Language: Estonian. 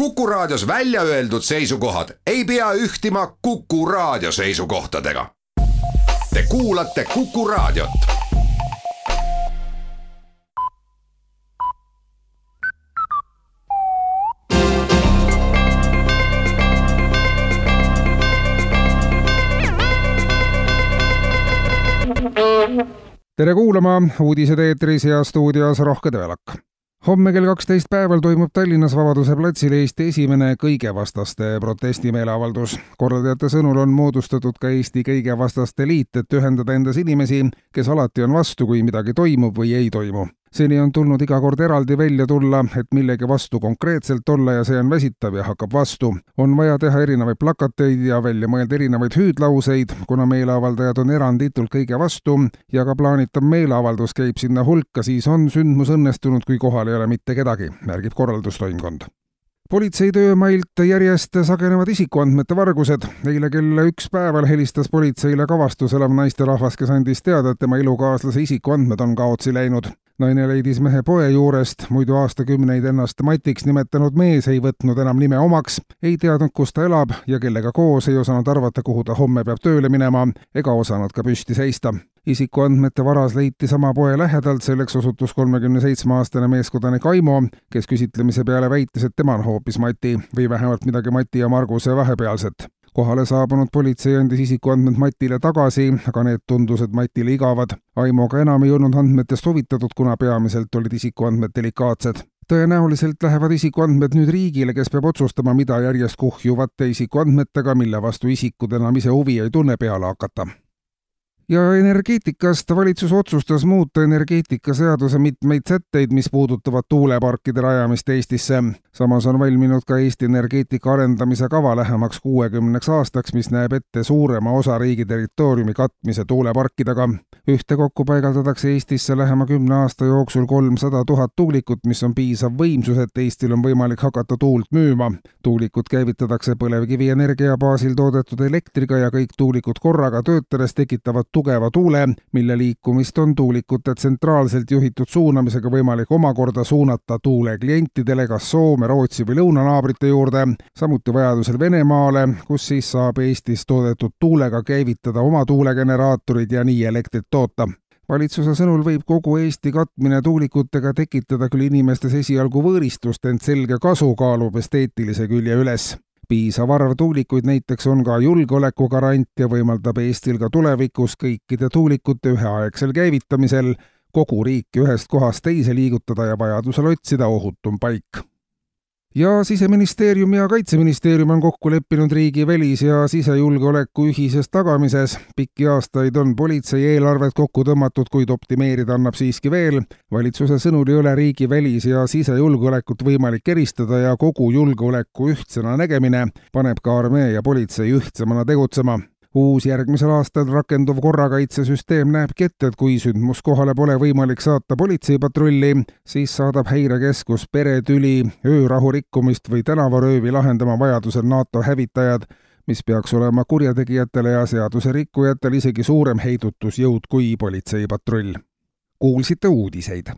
Kuku Raadios välja öeldud seisukohad ei pea ühtima Kuku Raadio seisukohtadega. Te kuulate Kuku Raadiot. tere kuulama, uudised eetris ja stuudios Rohke Tõelak homme kell kaksteist päeval toimub Tallinnas Vabaduse platsil Eesti esimene kõigevastaste protestimeeleavaldus. korraldajate sõnul on moodustatud ka Eesti kõigevastaste liit, et ühendada endas inimesi, kes alati on vastu, kui midagi toimub või ei toimu seni on tulnud iga kord eraldi välja tulla, et millegi vastu konkreetselt olla ja see on väsitav ja hakkab vastu. on vaja teha erinevaid plakateid ja välja mõelda erinevaid hüüdlauseid, kuna meeleavaldajad on eranditult kõige vastu ja ka plaanitav meeleavaldus käib sinna hulka, siis on sündmus õnnestunud, kui kohal ei ole mitte kedagi, märgib korraldustoimkond politsei töömailt järjest sagenevad isikuandmete vargused. eile kell üks päeval helistas politseile kavastus elav naisterahvas, kes andis teada, et tema elukaaslase isikuandmed on kaotsi läinud naine leidis mehe poe juurest, muidu aastakümneid ennast Matiks nimetanud mees ei võtnud enam nime omaks, ei teadnud, kus ta elab ja kellega koos, ei osanud arvata, kuhu ta homme peab tööle minema ega osanud ka püsti seista. Isikuandmete varas leiti sama poe lähedalt, selleks osutus kolmekümne seitsme aastane meeskodanik Aimo, kes küsitlemise peale väitis, et tema on hoopis Mati või vähemalt midagi Mati ja Marguse vahepealset kohale saabunud politsei andis isikuandmed Matile tagasi, aga need tundusid Matile igavad. Aimo ka enam ei olnud andmetest huvitatud, kuna peamiselt olid isikuandmed delikaatsed tõenäoliselt lähevad isikuandmed nüüd riigile, kes peab otsustama, mida järjest kuhjuvate isikuandmetega, mille vastu isikud enam ise huvi ei tunne, peale hakata ja energeetikast valitsus otsustas muuta energeetikaseaduse mitmeid sätteid, mis puudutavad tuuleparkide rajamist Eestisse. samas on valminud ka Eesti energeetika arendamise kava lähemaks kuuekümneks aastaks, mis näeb ette suurema osa riigi territooriumi katmise tuuleparkidega. ühtekokku paigaldatakse Eestisse lähema kümne aasta jooksul kolmsada tuhat tuulikut, mis on piisav võimsus, et Eestil on võimalik hakata tuult müüma. tuulikud käivitatakse põlevkivienergia baasil toodetud elektriga ja kõik tuulikud korraga töötades tekitavad tugeva tuule, mille liikumist on tuulikute tsentraalselt juhitud suunamisega võimalik omakorda suunata tuule klientidele kas Soome, Rootsi või lõunanaabrite juurde, samuti vajadusel Venemaale, kus siis saab Eestis toodetud tuulega käivitada oma tuulegeneraatorid ja nii elektrit toota. Valitsuse sõnul võib kogu Eesti katmine tuulikutega tekitada küll inimestes esialgu võõristust, ent selge kasu kaalub esteetilise külje üles piisav arv tuulikuid näiteks on ka julgeolekugarant ja võimaldab Eestil ka tulevikus kõikide tuulikute üheaegsel käivitamisel kogu riiki ühest kohast teise liigutada ja vajadusel otsida ohutum paik ja Siseministeerium ja Kaitseministeerium on kokku leppinud riigi välis- ja sisejulgeoleku ühises tagamises. pikki aastaid on politsei eelarvet kokku tõmmatud, kuid optimeerida annab siiski veel. valitsuse sõnul ei ole riigi välis- ja sisejulgeolekut võimalik eristada ja kogu julgeoleku ühtsena nägemine paneb ka armee ja politsei ühtsemana tegutsema uus järgmisel aastal rakenduv korrakaitsesüsteem näebki ette, et kui sündmuskohale pole võimalik saata politseipatrulli, siis saadab häirekeskus peretüli, öörahu rikkumist või tänavaröövi lahendama vajadusel NATO hävitajad, mis peaks olema kurjategijatele ja seaduserikkujatele isegi suurem heidutusjõud kui politseipatrull. kuulsite uudiseid